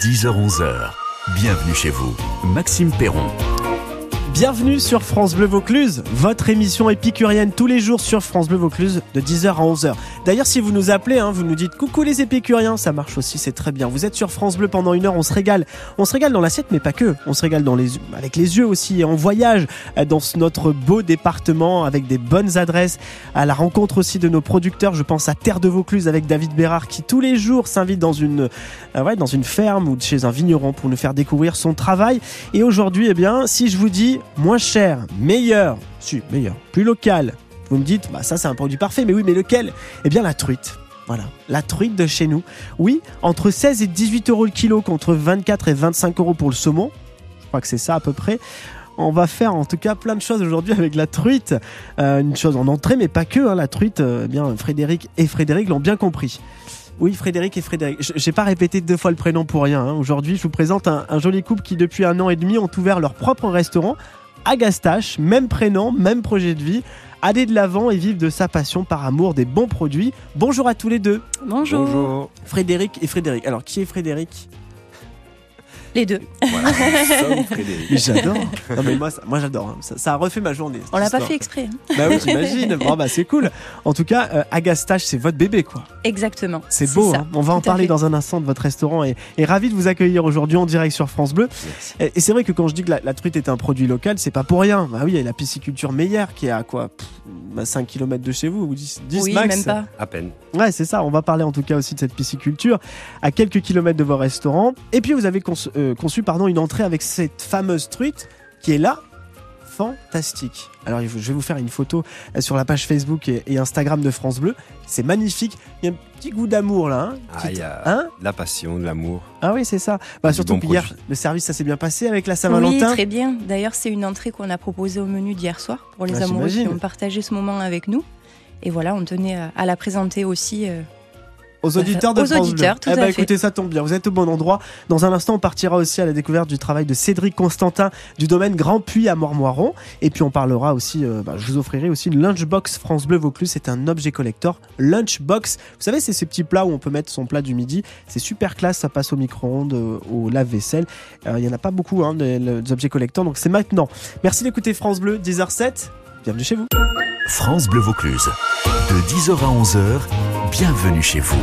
10h-11h. Bienvenue chez vous. Maxime Perron. Bienvenue sur France Bleu Vaucluse, votre émission épicurienne tous les jours sur France Bleu Vaucluse de 10h à 11h. D'ailleurs, si vous nous appelez, hein, vous nous dites coucou les épicuriens, ça marche aussi, c'est très bien. Vous êtes sur France Bleu pendant une heure, on se régale. On se régale dans l'assiette, mais pas que. On se régale avec les yeux aussi. On voyage euh, dans notre beau département avec des bonnes adresses, à la rencontre aussi de nos producteurs. Je pense à Terre de Vaucluse avec David Bérard qui tous les jours s'invite dans une, euh, dans une ferme ou chez un vigneron pour nous faire découvrir son travail. Et aujourd'hui, eh bien, si je vous dis moins cher, meilleur, si, meilleur, plus local. Vous me dites, bah ça c'est un produit parfait, mais oui, mais lequel? Eh bien la truite. Voilà, la truite de chez nous. Oui, entre 16 et 18 euros le kilo contre 24 et 25 euros pour le saumon. Je crois que c'est ça à peu près. On va faire en tout cas plein de choses aujourd'hui avec la truite. Euh, une chose en entrée, mais pas que. hein, la truite, euh, eh bien Frédéric et Frédéric l'ont bien compris. Oui, Frédéric et Frédéric. Je- J'ai pas répété deux fois le prénom pour rien. hein. Aujourd'hui, je vous présente un, un joli couple qui, depuis un an et demi, ont ouvert leur propre restaurant à Gastache. Même prénom, même projet de vie. Aller de l'avant et vivre de sa passion par amour des bons produits. Bonjour à tous les deux. Bonjour. Frédéric et Frédéric. Alors, qui est Frédéric? Les deux. Voilà, j'adore. non, mais moi, ça- moi j'adore. hein. Ça, ça a refait ma journée. On l'a pas fait exprès. hein. Bah oui, j'imagine. Bon, bah c'est cool. En tout cas, euh, Agastache, c'est votre bébé, quoi. Exactement. C'est beau. hein. On va en Tout à parler fait. dans un instant de votre restaurant et, et ravi de vous accueillir aujourd'hui en direct sur France Bleu. Merci. Et, et c'est vrai que quand je dis que la, la truite est un produit local, c'est pas pour rien. Bah oui, il y a la pisciculture meilleure qui est à quoi Pff, bah 5 km de chez vous ou 10, 10 Oui, max. même pas. À peine. Ouais, c'est ça. On va parler en tout cas aussi de cette pisciculture à quelques kilomètres de vos restaurants. Et puis vous avez conçu, euh, conçu, pardon, une entrée avec cette fameuse truite qui est là. Fantastique. Alors je vais vous faire une photo euh, sur la page Facebook et, Instagram de France Bleu. C'est magnifique. Il y a un petit goût d'amour là. hein. Ah, il y a Hein de la passion, de l'amour. ah oui, c'est ça. Bah, surtout bon que hier, produit. le service, ça s'est bien passé avec la Oui, Saint-Valentin. très bien. D'ailleurs, c'est une entrée qu'on a proposée au menu d'hier soir pour les Ah, amoureux qui ont partagé ce moment avec nous. Et voilà, on tenait à, à la présenter aussi. Euh, Aux auditeurs de Aux France auditeurs, Bleu. tout eh à ben, fait. écoutez, ça tombe bien. Vous êtes au bon endroit. Dans un instant, on partira aussi à la découverte du travail de Cédric Constantin du domaine Grand Puy à Mormoiron. Et puis, on parlera aussi, euh, bah, je vous offrirai aussi une lunchbox France Bleu Vaucluse. C'est un objet collector. Lunchbox. Vous savez, c'est ces petits plats où on peut mettre son plat du midi. C'est super classe. Ça passe au micro-ondes, euh, au lave-vaisselle. Euh, Il y en a pas beaucoup, hein, des, des objets collectors. Donc, c'est maintenant. Merci d'écouter France Bleu, 10h07. Bienvenue chez vous. France Bleu Vaucluse. De 10h à 11h. Bienvenue chez vous.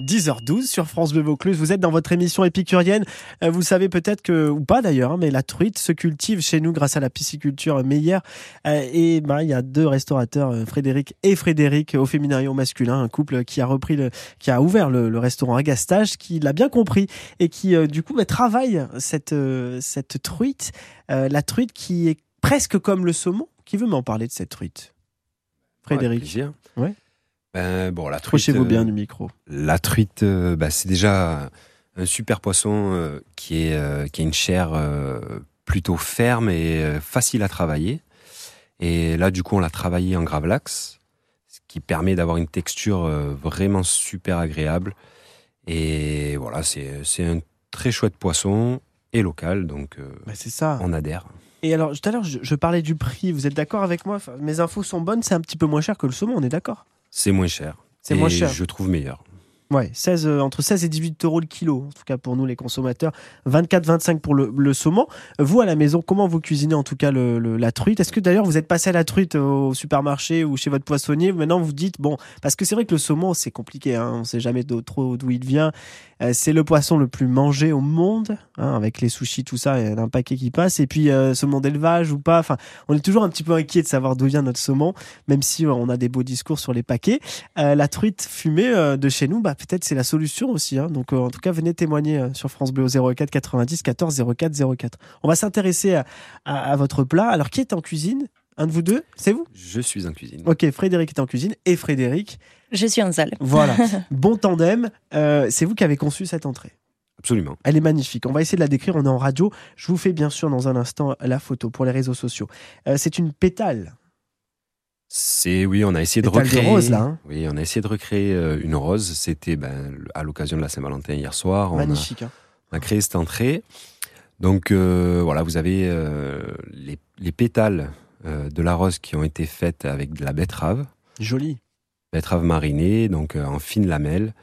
10h12 sur France Bleu Vaucluse. Vous êtes dans votre émission épicurienne. Euh, Vous savez peut-être que, ou pas d'ailleurs, hein, mais la truite se cultive chez nous grâce à la pisciculture meilleure. Euh, et bah, il y a deux restaurateurs, euh, Frédéric et Frédéric, au féminin et au masculin, un couple qui a repris, le, qui a ouvert le, le restaurant Agastache, qui l'a bien compris et qui du coup bah, travaille cette, cette truite, la truite qui est presque comme le saumon. Qui veut m'en parler de cette truite? Frédéric. Ouais. Ben, bon, la truite. euh, bien du micro. La truite, euh, bah, c'est déjà un super poisson euh, qui, est, euh, qui a une chair euh, plutôt ferme et euh, facile à travailler. Et là, du coup, on l'a travaillé en gravlax, ce qui permet d'avoir une texture euh, vraiment super agréable. Et voilà, c'est un très chouette poisson et local, donc euh, Bah, c'est ça. on adhère. Et alors, tout à l'heure, je, je parlais du prix. Vous êtes d'accord avec moi? Mes infos sont bonnes, c'est un petit peu moins cher que le saumon, on est d'accord? C'est moins cher. C'est moins cher. Je trouve meilleur. Ouais, 16, euh, entre 16 et 18 euros le kilo, en tout cas pour nous les consommateurs. 24-25 pour le, le saumon. Vous, à la maison, comment vous cuisinez en tout cas le, le- la truite? Est-ce que d'ailleurs vous êtes passé à la truite au supermarché ou chez votre poissonnier? Maintenant, vous dites, bon, parce que c'est vrai que le saumon, c'est compliqué, hein, on ne sait jamais trop d'où il vient. Euh, c'est le poisson le plus mangé au monde, hein, avec les sushis, tout ça, il y a un paquet qui passe. Et puis, euh, saumon d'élevage ou pas, enfin, on est toujours un petit peu inquiet de savoir d'où vient notre saumon, même si euh, on a des beaux discours sur les paquets. Euh, la truite fumée de chez nous, bah, peut-être c'est la solution aussi. hein. Donc, en tout cas, venez témoigner sur France Bleu au 04 90 14 04 04. On va s'intéresser à- à votre plat. Alors, qui est en cuisine? Un de vous deux C'est vous Je suis en cuisine. Ok, Frédéric est en cuisine et Frédéric. Je suis en salle. Voilà, bon tandem. Euh, c'est vous qui avez conçu cette entrée. Absolument. Elle est magnifique. On va essayer de la décrire. On est en radio. Je vous fais bien sûr dans un instant la photo pour les réseaux sociaux. Euh, c'est une pétale. C'est oui, on a essayé de Pétale de recréer. rose, là, hein. Oui, on a essayé de recréer euh, une rose. C'était ben, à l'occasion de la Saint-Valentin hier soir. On a, Magnifique. hein. on a créé cette entrée. Donc euh, voilà, vous avez euh, les, les pétales de la rose qui ont été faites avec de la betterave, Joli. betterave marinée, donc euh, en fines lamelles,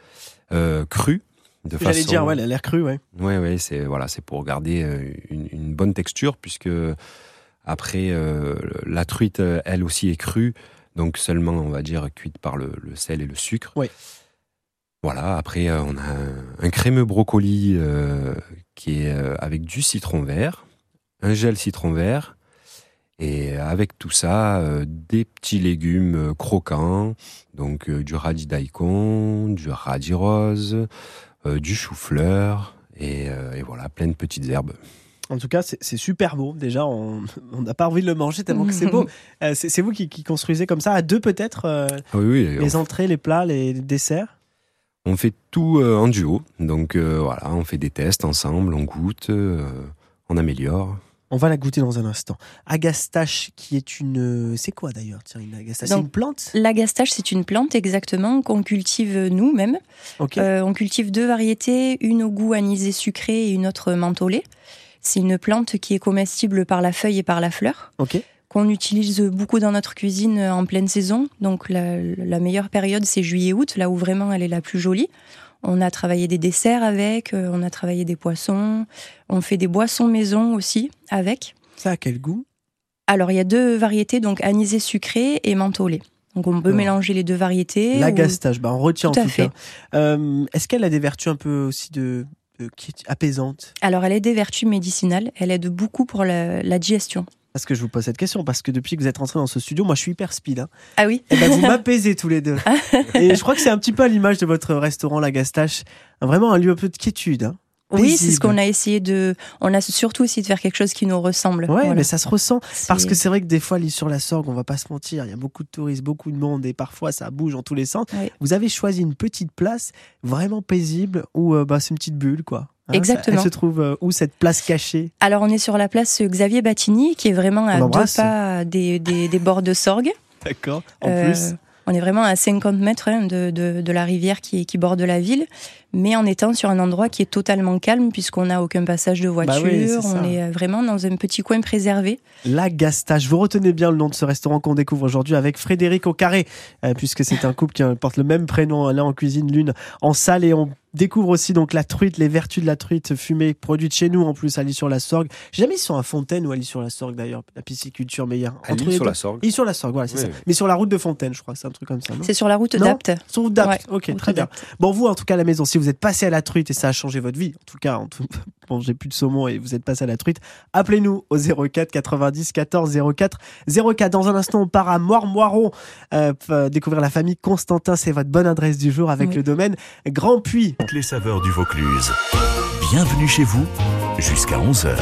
euh, crue. De J'allais dire, ouais, elle a l'air crue, ouais. Ouais, ouais, c'est voilà, c'est pour garder euh, une, une bonne texture puisque après euh, la truite, euh, elle aussi est crue, donc seulement on va dire cuite par le, le sel et le sucre. Ouais. Voilà. Après, euh, on a un, un crémeux brocoli euh, qui est euh, avec du citron vert, un gel citron vert. Et avec tout ça, euh, des petits légumes euh, croquants, donc euh, du radis daikon, du radis rose, euh, du chou-fleur, et, euh, et voilà, plein de petites herbes. En tout cas, c'est super beau. Déjà, on n'a pas envie de le manger tellement que c'est beau. Euh, c'est vous qui, qui construisez comme ça, à deux peut-être, euh, Ah oui, oui, les on, entrées, les plats, les desserts? On fait tout euh, en duo, donc euh, voilà, on fait des tests ensemble, on goûte, euh, on améliore. On va la goûter dans un instant. Agastache, qui est une. C'est quoi d'ailleurs Tiens, une agastache? C'est une plante? L'agastache, c'est une plante exactement qu'on cultive nous-mêmes. Ok. Euh, on cultive deux variétés, une au goût anisé sucré et une autre mentholée. C'est une plante qui est comestible par la feuille et par la fleur, ok. qu'on utilise beaucoup dans notre cuisine en pleine saison. Donc la, la meilleure période, c'est juillet-août, là où vraiment elle est la plus jolie. On a travaillé des desserts avec, euh, on a travaillé des poissons, on fait des boissons maison aussi avec. Ça a quel goût? Alors il y a deux variétés, donc anisé sucré et mentholé. Donc on peut mélanger les deux variétés. ou- L'agastache, bah on retient Tout en tout fait. cas. Euh, Est-ce qu'elle a des vertus un peu aussi de, qui est apaisante Alors elle a des vertus médicinales, elle aide beaucoup pour la, la digestion. Parce que je vous pose cette question, parce que depuis que vous êtes rentrés dans ce studio, moi je suis hyper speed. Hein. Ah oui Et ben vous m'apaisez tous les deux. Et je crois que c'est un petit peu à l'image de votre restaurant La Gastache, vraiment un lieu un peu de quiétude. Hein. Oui, c'est ce qu'on a essayé de. On a surtout essayé de faire quelque chose qui nous ressemble. Ouais, Voilà. mais ça se ressent. Parce que c'est vrai que des fois, l'île sur la Sorgue, on va pas se mentir, il y a beaucoup de touristes, beaucoup de monde et parfois ça bouge en tous les sens. Vous avez choisi une petite place vraiment paisible où euh, bah, c'est une petite bulle, quoi. Hein, ça- Exactement. Elle se trouve euh, où cette place cachée? Alors on est sur la place Xavier Battini, qui est vraiment à deux pas des, des, des bords de Sorgue. D'accord. En Euh, plus. On est vraiment à 50 mètres hein, de, de, de la rivière qui, qui borde la ville, mais en étant sur un endroit qui est totalement calme puisqu'on n'a aucun passage de voiture. Bah oui, ça. on est euh, vraiment dans un petit coin préservé. La Gastache. Vous retenez bien le nom de ce restaurant qu'on découvre aujourd'hui avec Frédéric au carré, euh, puisque c'est un couple qui porte le même prénom, l'un en cuisine, l'une en salle, et on découvre aussi donc la truite, les vertus de la truite fumée produite chez nous en plus à l'île sur la Sorgue. J'ai jamais ils sont à Fontaine ou à l'île sur la Sorgue d'ailleurs, la pisciculture meilleure. À Entre l'île les sur deux. la Sorgue. Île sur la Sorgue, voilà, c'est Oui, ça. oui. Mais sur la route de Fontaine, je crois, c'est un truc comme ça, C'est sur la route Non. d'Apte. Sur d'Apt. Ouais, ok, route très bien. d'Apt. Bon, vous, en tout cas, à la maison, si vous êtes passé à la truite et ça a changé votre vie, en tout cas, en tout... bon, j'ai plus de saumon et vous êtes passé à la truite, appelez-nous au 04 90 14 04 04. Dans un instant, on part à Moirmoiron, euh, euh, découvrir la famille Constantin. C'est votre bonne adresse du jour avec Oui. le domaine Grand Puy. Toutes les saveurs du Vaucluse. Bienvenue chez vous jusqu'à 11h.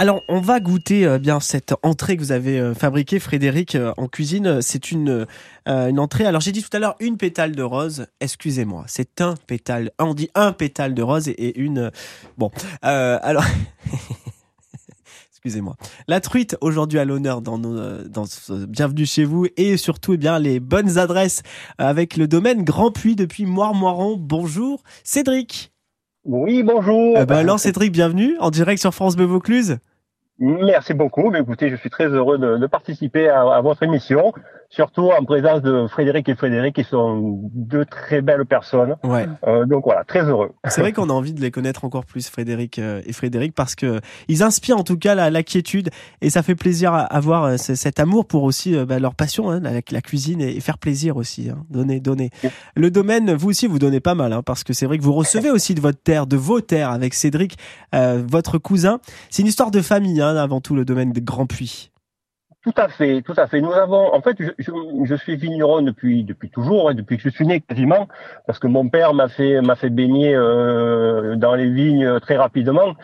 Alors, on va goûter euh, bien cette entrée que vous avez euh, fabriquée, Frédéric, euh, en cuisine. C'est une, une entrée. Alors, j'ai dit tout à l'heure une pétale de rose. Excusez-moi, c'est un pétale. On dit un pétale de rose et, et une. Bon, alors. Excusez-moi. La truite aujourd'hui à l'honneur dans nos, dans ce bienvenue chez vous et surtout eh bien les bonnes adresses avec le domaine Grand Puy depuis Moirmoiron. Bonjour Cédric. Oui, bonjour. Euh, bah alors Cédric, bienvenue en direct sur France Bleu Vaucluse. Merci beaucoup. Mais écoutez, je suis très heureux de, participer à votre émission, surtout en présence de Frédéric et Frédéric, qui sont deux très belles personnes. Ouais. Euh, donc voilà, très heureux. C'est vrai qu'on a envie de les connaître encore plus, Frédéric euh, et Frédéric, parce que ils inspirent en tout cas la, la quiétude et ça fait plaisir à avoir euh, ce- cet amour pour aussi euh, bah, leur passion, hein, la, la cuisine et, faire plaisir aussi, hein, donner, donner. Le domaine, vous aussi, vous donnez pas mal, hein, parce que c'est vrai que vous recevez aussi de votre terre, de vos terres, avec Cédric, euh, votre cousin. C'est une histoire de famille, hein, avant tout le domaine de Grand Puy. Tout à fait, tout à fait. Nous avons, en fait, je, je, je suis vigneron depuis depuis toujours, hein, depuis que je suis né quasiment, parce que mon père m'a fait m'a fait baigner euh, dans les vignes très rapidement,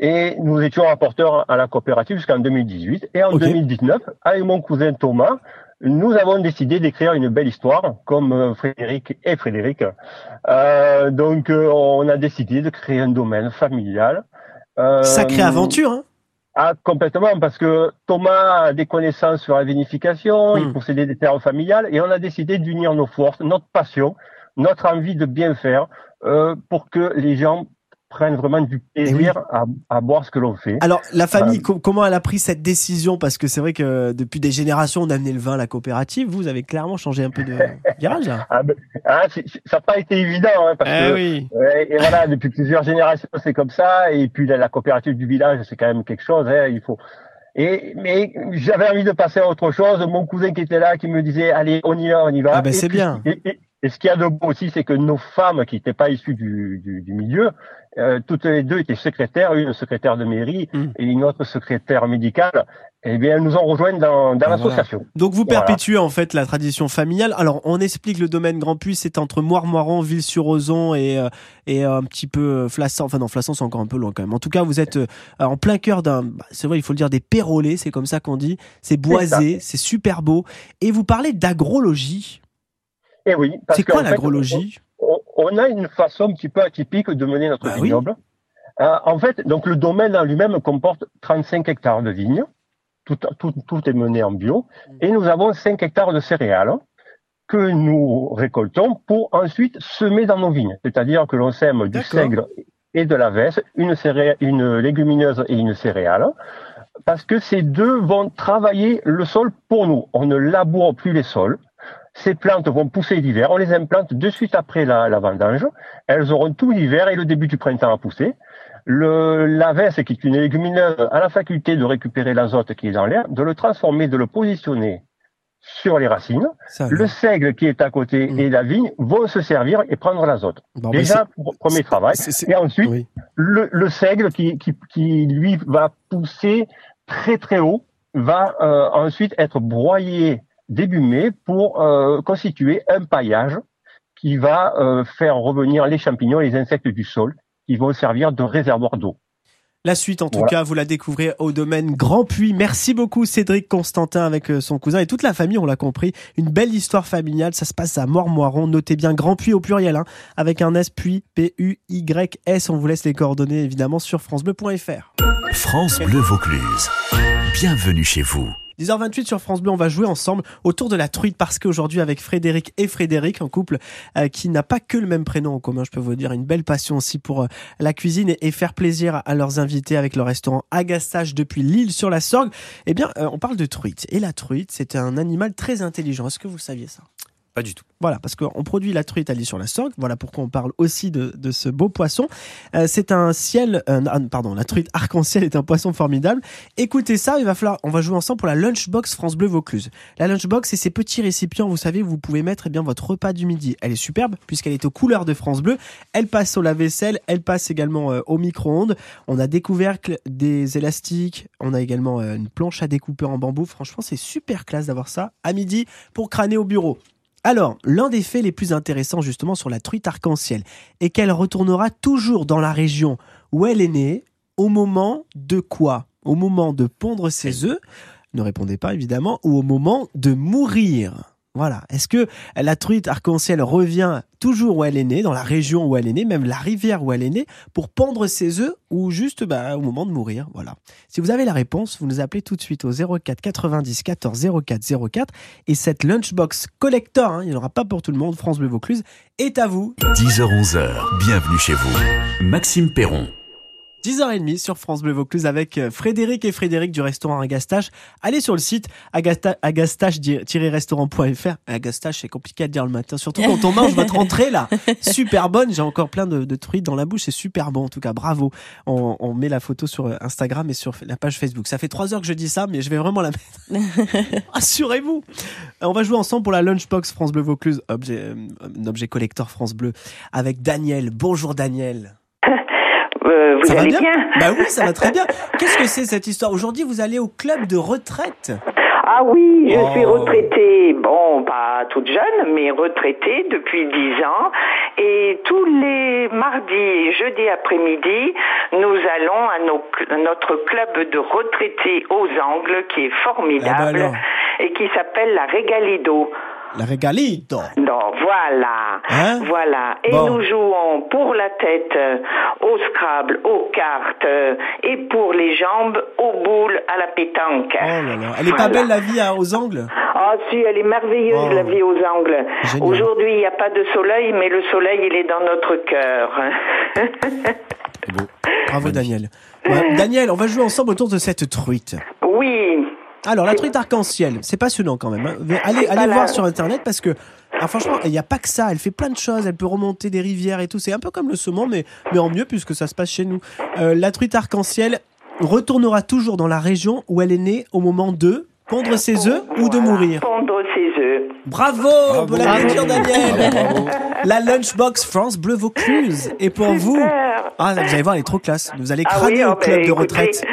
et nous étions rapporteurs à la coopérative jusqu'en 2018. Et en Ok. 2019, avec mon cousin Thomas, nous avons décidé d'écrire une belle histoire, comme euh, Frédéric et Frédéric. Euh, donc, euh, on a décidé de créer un domaine familial. Euh, Sacrée aventure, hein ah, complètement, parce que Thomas a des connaissances sur la vinification, il possédait des terres familiales, et on a décidé d'unir nos forces, notre passion, notre envie de bien faire, euh, pour que les gens prennent vraiment du plaisir à, à, boire ce que l'on fait. Alors, la famille, euh, comment elle a pris cette décision? Parce que c'est vrai que depuis des générations, on a amené le vin à la coopérative. Vous avez clairement changé un peu de virage. ah, ben, ah ça n'a pas été évident. Hein, parce eh que, oui. et voilà, depuis plusieurs générations, c'est comme ça. Et puis la, la coopérative du village, c'est quand même quelque chose. Hein, il faut. Et mais j'avais envie de passer à autre chose. Mon cousin qui était là, qui me disait allez, on y va, on y va. Ah ben c'est bien. Et, et, et, ce qu'il y a de beau aussi, c'est que nos femmes qui n'étaient pas issues du, du, du milieu, euh, toutes les deux étaient secrétaires, une secrétaire de mairie Mm. et une autre secrétaire médicale. Eh bien, elles nous ont rejointes dans, dans l'association. Donc vous Voilà. perpétuez en fait la tradition familiale. Alors on explique le domaine Grand Puy, c'est entre Moire-Moiran, Ville-sur-Ozon et euh, et un petit peu euh, Flassan. Enfin non, Flassan c'est encore un peu loin quand même. En tout cas, vous êtes euh, en plein cœur d'un, bah, c'est vrai, il faut le dire, des pérolés, c'est comme ça qu'on dit. C'est boisé, c'est super beau. Et vous parlez d'agrologie. Et Eh oui. parce C'est quoi l'agrologie? on, on a une façon un petit peu atypique de mener notre Bah oui. vignoble. Euh, en fait, donc le domaine en lui-même comporte 35 hectares de vignes. Tout, tout, tout est mené en bio. Et nous avons 5 hectares de céréales que nous récoltons pour ensuite semer dans nos vignes. C'est-à-dire que l'on sème du seigle et de la veste, une, céré- une légumineuse et une céréale, parce que ces deux vont travailler le sol pour nous. On ne laboure plus les sols. Ces plantes vont pousser l'hiver. On les implante de suite après la, la vendange. Elles auront tout l'hiver et le début du printemps à pousser. Le, la veste, qui est une légumineuse, a la faculté de récupérer l'azote qui est dans l'air, de le transformer, de le positionner sur les racines. Ça, Le seigle qui est à côté Mm. et la vigne vont se servir et prendre l'azote. bah, Déjà, pr- premier travail. Et ensuite, oui. le, le seigle qui, qui, qui, lui, va pousser très très haut, va euh, ensuite être broyé début mai pour euh, constituer un paillage qui va euh, faire revenir les champignons et les insectes du sol qui vont servir de réservoir d'eau. La suite, en tout Voilà. cas, vous la découvrez au domaine Grand Puy. Merci beaucoup, Cédric Constantin, avec euh, son cousin et toute la famille, on l'a compris. Une belle histoire familiale. Ça se passe à Mormoiron. Notez bien Grand Puy au pluriel, hein, avec un S, puis P-U-Y-S. On vous laisse les coordonnées, évidemment, sur FranceBleu.fr. France Bleu Vaucluse. Bienvenue chez vous. 10h28 sur France Bleu, on va jouer ensemble autour de la truite parce qu'aujourd'hui avec Frédéric et Frédéric, un couple euh, qui n'a pas que le même prénom en commun, je peux vous dire, une belle passion aussi pour euh, la cuisine et, faire plaisir à leurs invités avec le restaurant Agastache depuis Lille sur la Sorgue. Eh bien, euh, on parle de truite et la truite, c'est un animal très intelligent. Est-ce que vous saviez ça? Pas du tout. voilà, parce qu'on produit la truite l'île sur la Sorgue. Voilà pourquoi on parle aussi de, de ce beau poisson. Euh, c'est un ciel, euh, ah, pardon, la truite arc-en-ciel est un poisson formidable. Écoutez ça, il va falloir, on va jouer ensemble pour la lunchbox France Bleu Vaucluse. La lunchbox, c'est ces petits récipients, vous savez, où vous pouvez mettre eh bien votre repas du midi. Elle est superbe puisqu'elle est aux couleurs de France Bleu. Elle passe au lave-vaisselle, elle passe également euh, au micro-ondes. On a des couvercles, des élastiques, on a également euh, une planche à découper en bambou. Franchement, c'est super classe d'avoir ça à midi pour crâner au bureau. Alors, l'un des faits les plus intéressants justement sur la truite arc-en-ciel est qu'elle retournera toujours dans la région où elle est née au moment de quoi? Au moment de pondre ses œufs, ne répondez pas évidemment, ou au moment de mourir. Voilà. Est-ce que la truite arc-en-ciel revient toujours où elle est née, dans la région où elle est née, même la rivière où elle est née, pour pondre ses œufs ou juste bah, au moment de mourir? Voilà. Si vous avez la réponse, vous nous appelez tout de suite au 04 90 14 04 04 et cette lunchbox collector, hein, il n'y en aura pas pour tout le monde, France Bleu Vaucluse, est à vous. 10h-11h, bienvenue chez vous. Maxime Perron. 10h30 sur France Bleu Vaucluse avec euh, Frédéric et Frédéric du restaurant Agastache. Allez sur le site agasta- agastache-restaurant.fr. Agastache, c'est compliqué à dire le matin, surtout quand on mange votre entrée là. Super bonne, j'ai encore plein de, de truites dans la bouche, c'est super bon en tout cas, bravo. On, on met la photo sur euh, Instagram et sur la page Facebook. Ça fait trois heures que je dis ça, mais je vais vraiment la mettre. Assurez-vous. Euh, On va jouer ensemble pour la Lunchbox France Bleu Vaucluse, objet, un objet collector France Bleu, avec Daniel. Bonjour Daniel. Euh, vous Ça va allez bien bien, Bah oui, ça va très bien. Qu'est-ce que c'est cette histoire? Aujourd'hui, vous allez au club de retraite? Ah oui, je Oh. suis retraitée, bon, pas toute jeune, mais retraitée depuis 10 ans. Et tous les mardis et jeudis après-midi, nous allons à, nos à notre club de retraités aux Angles, qui est Ah bah formidable, et qui s'appelle la Regalido. La regalito. Non, voilà, Hein? Voilà. Et Bon. nous jouons pour la tête euh, au Scrabble, aux cartes, euh, et pour les jambes aux boules à la pétanque. Oh là là. Elle est pas belle la vie aux angles? Ah si, elle est merveilleuse Oh. la vie aux angles. Aujourd'hui, il n'y a pas de soleil, mais le soleil, il est dans notre cœur. Bravo Daniel. Ouais, Daniel, on va jouer ensemble autour de cette truite. Oui. Alors la truite arc-en-ciel, c'est passionnant quand même. hein. Allez, allez Voilà. voir sur internet parce que ah, franchement, il n'y a pas que ça. Elle fait plein de choses. Elle peut remonter des rivières et tout. C'est un peu comme le saumon, mais, mais en mieux puisque ça se passe chez nous. Euh, la truite arc-en-ciel retournera toujours dans la région où elle est née au moment de pondre ses œufs ou de mourir. Pondre ses œufs. Bravo, on peut l'applaudir Daniel. La Lunchbox France Bleu Vaucluse. Et pour vous, ah, vous allez voir, elle est trop classe. Vous allez Ah oui, au oh, ben, club de écoutez, retraite.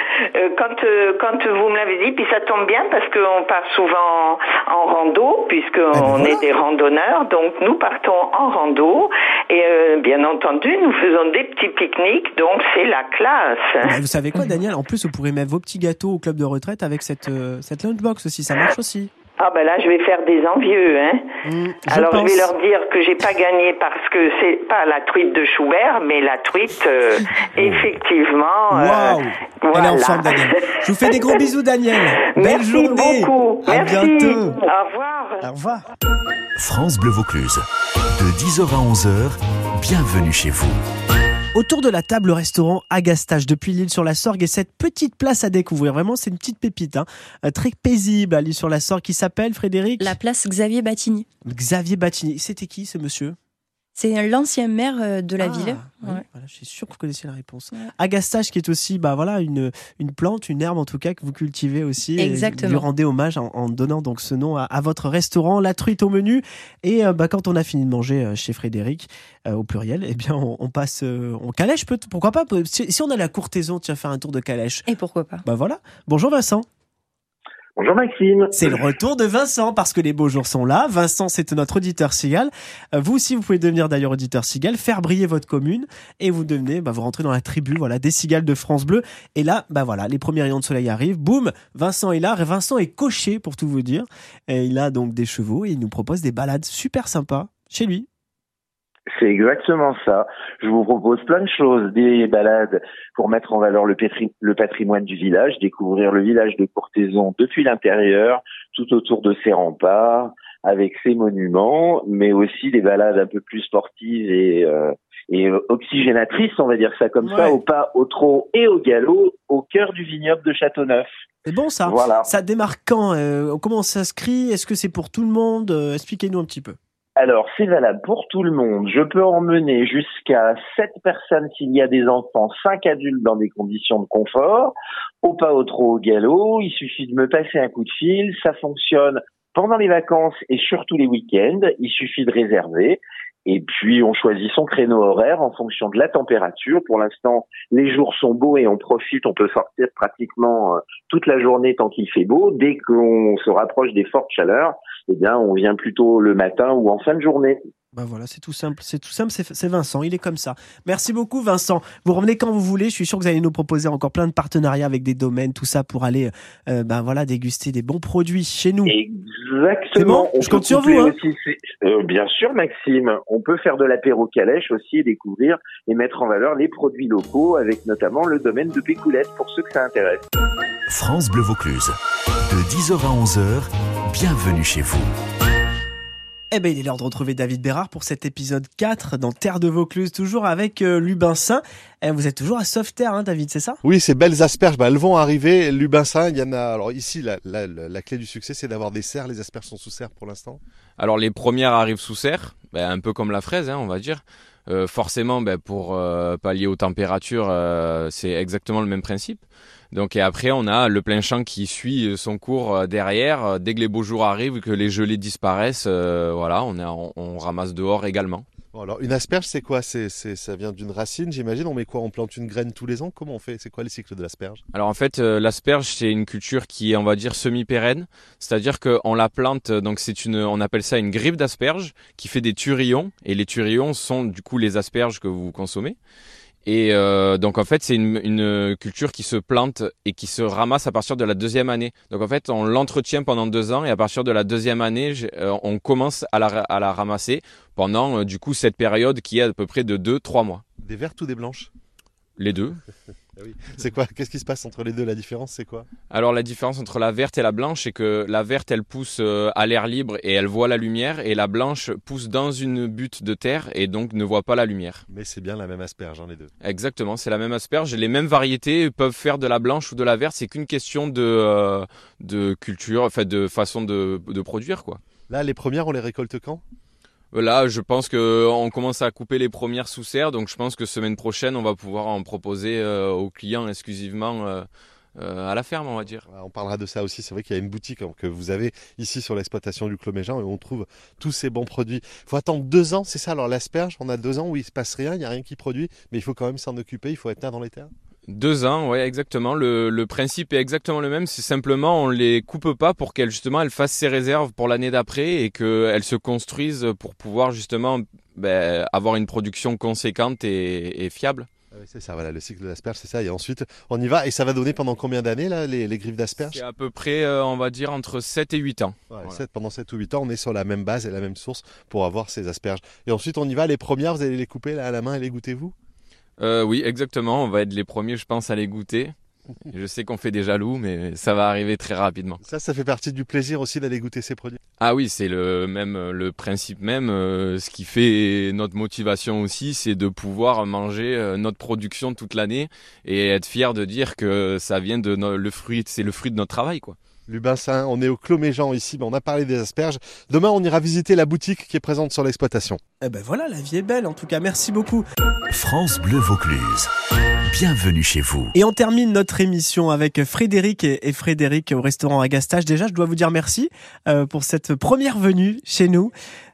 Euh, quand, vous me l'avez dit, puis ça tombe bien parce qu'on part souvent en rando, puisqu'on Eh ben voilà. est des randonneurs, donc nous partons en rando, et euh, bien entendu, nous faisons des petits pique-niques, donc c'est la classe. Mais vous savez quoi, Daniel? En plus, vous pourrez mettre vos petits gâteaux au club de retraite avec cette, euh, cette lunchbox aussi. Ça marche aussi. Ah ben là, je vais faire des envieux, hein. Je Alors pense. je vais leur dire que j'ai pas gagné parce que c'est pas la truite de Schubert, mais la truite, euh, effectivement. euh, Waouh Elle est en voilà. forme, Daniel. Je vous fais des gros bisous, Daniel. Belle Merci journée. beaucoup. À Merci. bientôt. Au revoir. Au revoir. France Bleu Vaucluse. De 10h à 11h, bienvenue chez vous. Autour de la table, le restaurant Agastache depuis l'île sur la Sorgue et cette petite place à découvrir. Vraiment, c'est une petite pépite, hein. Euh, très paisible à l'île sur la Sorgue qui s'appelle Frédéric? La place Xavier Battigny. Xavier Battigny. C'était qui ce monsieur? C'est l'ancien maire euh, de la Ah, ville. oui, Ouais. voilà, je suis sûr que vous connaissez la réponse. Ouais. Agastache qui est aussi bah voilà une une plante, une herbe en tout cas que vous cultivez aussi. et Exactement. Lui rendez hommage en, en donnant donc ce nom à, à votre restaurant, la truite au menu. Et euh, bah quand on a fini de manger euh, chez Frédéric euh, au pluriel, eh bien on, on passe on calèche peut pourquoi pas si, si on a la courtaison, tiens faire un tour de calèche. Et pourquoi pas Bah voilà. Bonjour Vincent. Bonjour Maxime. C'est le retour de Vincent parce que les beaux jours sont là. Vincent, c'est notre auditeur Sigal. Euh, Vous aussi, vous pouvez devenir d'ailleurs auditeur Sigal, faire briller votre commune et vous devenez, bah, vous rentrez dans la tribu, voilà, des Cigales de France Bleu. Et là, bah voilà, les premiers rayons de soleil arrivent. Boum, Vincent est là. Et Vincent est coché pour tout vous dire. Et il a donc des chevaux et il nous propose des balades super sympas chez lui. C'est exactement ça. Je vous propose plein de choses, des balades pour mettre en valeur le, patrimoine du village, découvrir le village de Courtaison depuis l'intérieur, tout autour de ses remparts, avec ses monuments, mais aussi des balades un peu plus sportives et, euh, et oxygénatrices, on va dire ça comme Ouais. ça, au pas, au trot et au galop, au cœur du vignoble de Châteauneuf. C'est bon ça. Voilà. Ça démarre quand Euh, Comment ça s'inscrit Est-ce que c'est pour tout le monde? Euh, Expliquez-nous un petit peu. Alors, c'est valable pour tout le monde. Je peux emmener jusqu'à 7 personnes s'il y a des enfants, 5 adultes dans des conditions de confort. Au pas, au trop, au galop. Il suffit de me passer un coup de fil. Ça fonctionne pendant les vacances et surtout les week-ends. Il suffit de réserver. Et puis, on choisit son créneau horaire en fonction de la température. Pour l'instant, les jours sont beaux et on profite. On peut sortir pratiquement euh, toute la journée tant qu'il fait beau. Dès qu'on se rapproche des fortes chaleurs, eh bien, on vient plutôt le matin ou en fin de journée. Bah voilà, c'est tout simple, c'est tout simple, c'est Vincent, il est comme ça. Merci beaucoup Vincent. Vous revenez quand vous voulez, je suis sûr que vous allez nous proposer encore plein de partenariats avec des domaines, tout ça pour aller euh, ben voilà, déguster des bons produits chez nous. Exactement. Je compte sur vous, hein. euh, bien sûr, Maxime. On peut faire de l'apéro calèche aussi et découvrir et mettre en valeur les produits locaux avec notamment le domaine de Pécoulette pour ceux que ça intéresse. France Bleu Vaucluse. De 10h à 11h, bienvenue chez vous. Eh ben il est l'heure de retrouver David Bérard pour cet épisode 4 dans Terre de Vaucluse, toujours avec euh, Lubin Saint. Eh, vous êtes toujours à Sauveterre, hein, David, c'est ça? Oui, ces belles asperges, bah, elles vont arriver. Lubinsin, il y en a. Alors ici, la, la, la- la clé du succès, c'est d'avoir des serres. Les asperges sont sous serre pour l'instant. Alors les premières arrivent sous serre, ben, un peu comme la fraise, hein, on va dire. Euh, forcément, ben, pour euh, pallier aux températures, euh, c'est exactement le même principe. Donc et après, on a le plein champ qui suit son cours euh, derrière. Euh, Dès que les beaux jours arrivent, que les gelées disparaissent, euh, voilà, on, en- on ramasse dehors également. Bon, alors une asperge, c'est quoi? C'est c'est ça vient d'une racine, j'imagine? On met quoi? On plante une graine tous les ans? Comment on fait? C'est quoi le cycle de l'asperge? Alors en fait, euh, l'asperge c'est une culture qui est, on va dire, semi-pérenne, c'est-à-dire qu'on la plante, donc c'est une, on appelle ça une griffe d'asperge qui fait des turillons, et les turillons sont du coup les asperges que vous consommez. Et euh, donc en fait, c'est une, une culture qui se plante et qui se ramasse à partir de la deuxième année. Donc en fait, on l'entretient pendant deux ans et à partir de la deuxième année, euh, on commence à la, à la ramasser pendant euh, du coup cette période qui est à peu près de deux, trois mois. Des vertes ou des blanches? Les deux. C'est quoi Qu'est-ce qui se passe entre les deux? La différence, c'est quoi? Alors la différence entre la verte et la blanche, c'est que la verte, elle pousse euh, à l'air libre et elle voit la lumière, et la blanche pousse dans une butte de terre et donc ne voit pas la lumière. Mais c'est bien la même asperge, hein, les deux. Exactement, c'est la même asperge. Les mêmes variétés peuvent faire de la blanche ou de la verte. C'est qu'une question de, euh, de culture, enfin de façon de, de produire quoi. Là, les premières, on les récolte quand? Là, je pense que on commence à couper les premières sous serre, donc je pense que semaine prochaine, on va pouvoir en proposer euh, aux clients exclusivement euh, euh, à la ferme, on va dire. On parlera de ça aussi. C'est vrai qu'il y a une boutique hein, que vous avez ici sur l'exploitation du Clos Méjean et on trouve tous ces bons produits. Il faut attendre deux ans, c'est ça? Alors l'asperge, on a deux ans où il se passe rien, il n'y a rien qui produit, mais il faut quand même s'en occuper. Il faut être là dans les terres. Deux ans, ouais, exactement. Le, le, principe est exactement le même. C'est simplement on les coupe pas pour qu'elles justement elles fassent ses réserves pour l'année d'après et qu'elles se construisent pour pouvoir justement ben, avoir une production conséquente et, et fiable. Ah oui, c'est ça, voilà, le cycle de l'asperge, c'est ça. Et ensuite, on y va. Et ça va donner pendant combien d'années, là, les, les griffes d'asperge? C'est à peu près, euh, on va dire, entre 7 et 8 ans. Ouais, voilà. 7, pendant 7 ou 8 ans, on est sur la même base et la même source pour avoir ces asperges. Et ensuite, on y va. Les premières, vous allez les couper là, à la main et les goûter, vous euh, Oui, exactement. On va être les premiers, je pense, à les goûter. Je sais qu'on fait des jaloux, mais ça va arriver très rapidement. Ça, ça fait partie du plaisir aussi d'aller goûter ces produits. Ah oui, c'est le même le principe même. Euh, ce qui fait notre motivation aussi, c'est de pouvoir manger euh, notre production toute l'année et être fier de dire que ça vient de no le fruit, c'est le fruit de notre travail, quoi. Lubin Saint, on est au Clos Méjean ici, mais on a parlé des asperges. Demain, on ira visiter la boutique qui est présente sur l'exploitation. Eh ben voilà, la vie est belle. En tout cas, merci beaucoup. France Bleu Vaucluse. Bienvenue chez vous. Et on termine notre émission avec Frédéric et, Frédéric au restaurant Agastache. Déjà, je dois vous dire merci euh, pour cette première venue chez nous.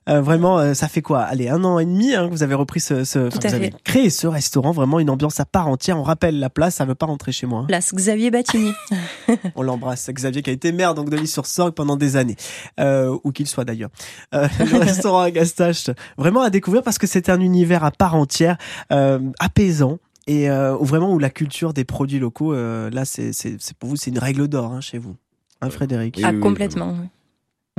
Euh, vraiment, euh, ça fait quoi? Allez, un an et demi hein, que vous avez repris ce, ce Tout vous avez créé ce restaurant, vraiment une ambiance à part entière. On rappelle la place, ça veut pas rentrer chez moi. hein. Place Xavier Battini. On l'embrasse, Xavier qui a été maire donc de l'île sur Sorgue pendant des années, euh, où qu'il soit d'ailleurs. Euh, le restaurant Agastache, vraiment à découvrir parce que c'est un univers à part entière, euh, apaisant. Et euh, vraiment où la culture des produits locaux, euh, là c'est pour vous c'est une règle d'or hein, chez vous, hein, Frédéric. Oui, ah, oui, oui, complètement. oui.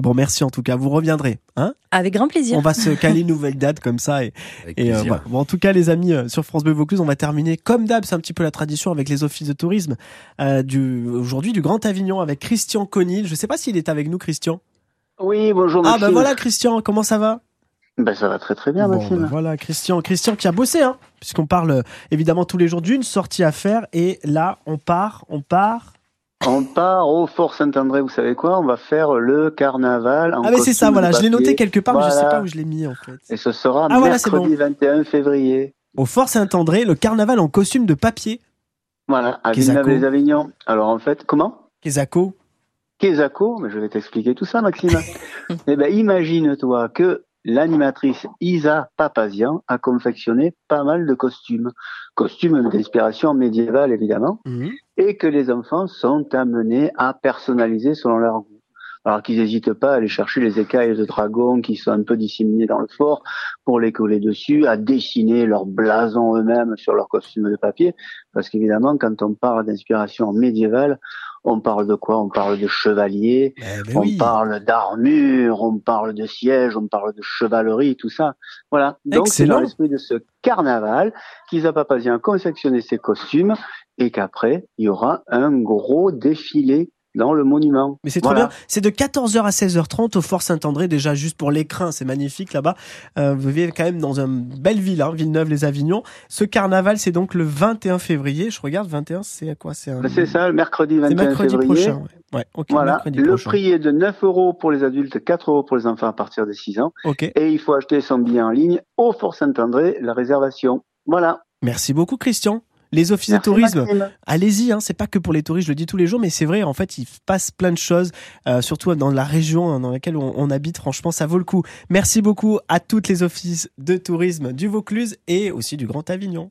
Bon merci en tout cas, vous reviendrez, hein? Avec grand plaisir. On va se caler une nouvelle date comme ça et, Avec et euh. Bon, en tout cas, les amis, euh, sur France Bleu Vaucluse, on va terminer comme d'hab, c'est un petit peu la tradition avec les offices de tourisme euh, du aujourd'hui du Grand Avignon avec Christian Conil. Je sais pas s'il est avec nous, Christian? Oui, bonjour Ah bah voilà, Christian, comment ça va? Ben, ça va très très bien Bon, Maxime. bah voilà, Christian, Christian qui a bossé, hein, puisqu'on parle euh, évidemment tous les jours d'une sortie à faire et là, on part, on part. On part au Fort Saint-André, vous savez quoi? On va faire le carnaval en ah mais c'est ça, voilà, je l'ai noté quelque part, mais je sais pas où je l'ai mis en fait. Et ce sera Ah, voilà, mercredi 21 février. Au Fort Saint-André, le carnaval en costume de papier. Voilà, à. Villeneuve-les-Avignon. Alors en fait, comment? Kesako. Quesaco, mais je vais t'expliquer tout ça, Maxime. eh ben, imagine-toi que l'animatrice Isa Papazian a confectionné pas mal de costumes. Costumes d'inspiration médiévale, évidemment. Mhm. et que les enfants sont amenés à personnaliser selon leur goût. Alors qu'ils n'hésitent pas à aller chercher les écailles de dragon qui sont un peu disséminées dans le fort pour les coller dessus, à dessiner leur blason eux-mêmes sur leur costume de papier. Parce qu'évidemment, quand on parle d'inspiration médiévale, on parle de quoi? On parle de chevaliers, Eh ben on oui. parle d'armure, on parle de siège, on parle de chevalerie, tout ça. Voilà. Donc c'est dans l'esprit de ce carnaval qu'Isa Papazian a confectionné ses costumes et qu'après, il y aura un gros défilé dans le monument. Mais c'est trop Voilà. bien. C'est de 14h à 16h30 au Fort Saint-André, déjà juste pour l'écrin, c'est magnifique là-bas. Euh, vous vivez quand même dans une belle ville, hein, Villeneuve-les-Avignon. Ce carnaval, c'est donc le 21 février. Je regarde, 21, c'est à quoi? C'est un... C'est ça, le mercredi C'est 21 mercredi février. prochain. Ouais, Ouais, ok, Voilà, mercredi le prochain. prix est de 9 euros pour les adultes, 4 euros pour les enfants à partir de 6 ans. Et il faut acheter son billet en ligne au Fort Saint-André, la réservation. Voilà. merci beaucoup Christian. Les offices de tourisme, allez-y, hein, c'est pas que pour les touristes, je le dis tous les jours, mais c'est vrai, en fait, il se passe plein de choses, euh, surtout dans la région hein, dans laquelle on, on habite, franchement, ça vaut le coup. Merci beaucoup à toutes les offices de tourisme du Vaucluse et aussi du Grand Avignon.